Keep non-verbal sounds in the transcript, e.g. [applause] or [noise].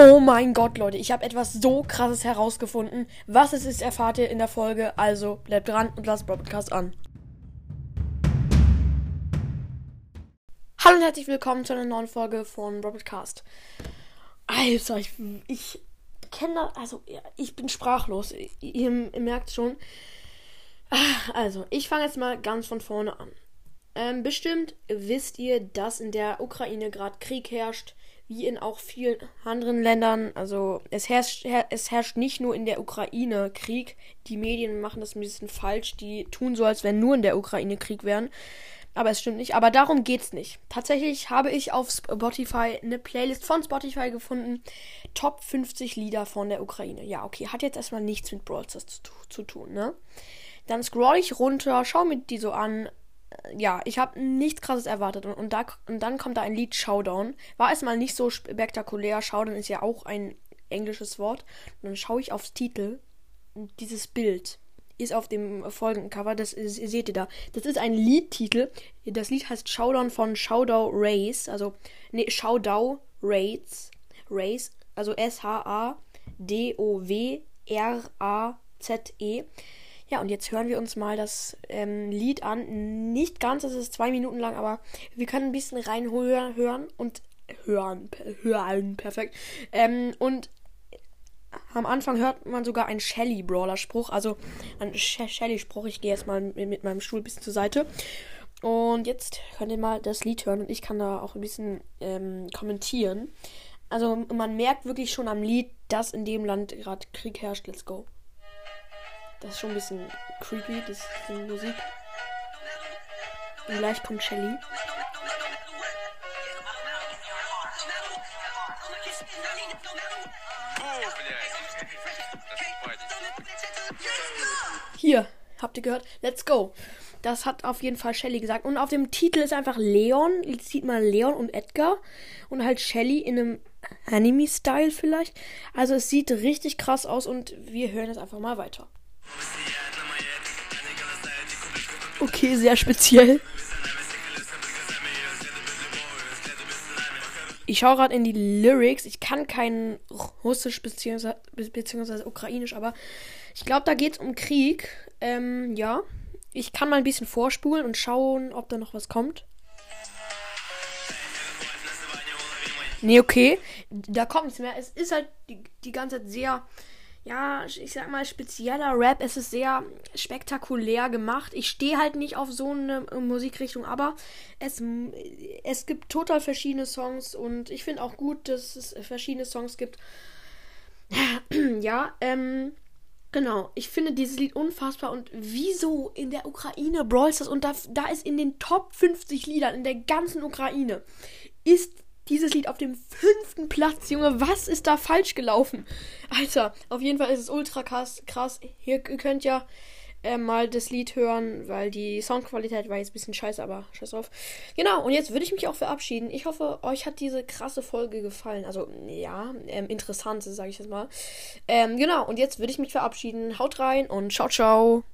Oh mein Gott, Leute, ich habe etwas so krasses herausgefunden. Was es ist, erfahrt ihr in der Folge. Also bleibt dran und lasst Podcast an. Hallo und herzlich willkommen zu einer neuen Folge von Robotcast. Alter, ich, ich kenne also ich bin sprachlos. Ihr, ihr merkt schon. Also, ich fange jetzt mal ganz von vorne an. Ähm, bestimmt wisst ihr, dass in der Ukraine gerade Krieg herrscht wie in auch vielen anderen Ländern. Also es herrscht, her, es herrscht nicht nur in der Ukraine Krieg. Die Medien machen das ein bisschen falsch. Die tun so, als wenn nur in der Ukraine Krieg wären. Aber es stimmt nicht. Aber darum geht's nicht. Tatsächlich habe ich auf Spotify eine Playlist von Spotify gefunden. Top 50 Lieder von der Ukraine. Ja, okay. Hat jetzt erstmal nichts mit Brawl Stars zu, zu tun, ne? Dann scroll ich runter, schau mir die so an ja, ich habe nichts krasses erwartet. Und, und, da, und dann kommt da ein Lied Showdown. War erstmal nicht so spektakulär. Showdown ist ja auch ein englisches Wort. Und dann schaue ich aufs Titel. Dieses Bild ist auf dem folgenden Cover. Das ist, seht ihr da. Das ist ein Liedtitel. Das Lied heißt Showdown von Showdown Race. Also, nee, Showdown Race. Race. Also S-H-A-D-O-W-R-A-Z-E. Ja, und jetzt hören wir uns mal das ähm, Lied an. Nicht ganz, es ist zwei Minuten lang, aber wir können ein bisschen reinhören hören und hören, hören, perfekt. Ähm, und am Anfang hört man sogar einen Shelly-Brawler-Spruch, also ein Shelly-Spruch. Ich gehe jetzt mal mit meinem Stuhl ein bisschen zur Seite. Und jetzt könnt ihr mal das Lied hören und ich kann da auch ein bisschen ähm, kommentieren. Also man merkt wirklich schon am Lied, dass in dem Land gerade Krieg herrscht. Let's go. Das ist schon ein bisschen creepy, das die Musik. Und gleich kommt Shelly. Hier, habt ihr gehört? Let's go. Das hat auf jeden Fall Shelly gesagt. Und auf dem Titel ist einfach Leon. Jetzt sieht man Leon und Edgar. Und halt Shelly in einem Anime-Style vielleicht. Also es sieht richtig krass aus und wir hören jetzt einfach mal weiter. Okay, sehr speziell. Ich schaue gerade in die Lyrics. Ich kann kein Russisch bzw. beziehungsweise Ukrainisch, aber ich glaube, da geht es um Krieg. Ähm, ja. Ich kann mal ein bisschen vorspulen und schauen, ob da noch was kommt. Nee, okay. Da kommt nichts mehr. Es ist halt die, die ganze Zeit sehr ja, ich sag mal, spezieller Rap. Es ist sehr spektakulär gemacht. Ich stehe halt nicht auf so eine Musikrichtung, aber es, es gibt total verschiedene Songs und ich finde auch gut, dass es verschiedene Songs gibt. [clears throat] ja, ähm. Genau, ich finde dieses Lied unfassbar und wieso in der Ukraine Brawl Stars und da, da ist in den Top 50 Liedern in der ganzen Ukraine ist dieses Lied auf dem fünften Platz, Junge. Was ist da falsch gelaufen? Alter, auf jeden Fall ist es ultra krass. krass. Hier könnt ihr äh, mal das Lied hören, weil die Soundqualität war jetzt ein bisschen scheiße, aber scheiß drauf. Genau, und jetzt würde ich mich auch verabschieden. Ich hoffe, euch hat diese krasse Folge gefallen. Also, ja, ähm, interessant, sage ich jetzt mal. Ähm, genau, und jetzt würde ich mich verabschieden. Haut rein und ciao, ciao.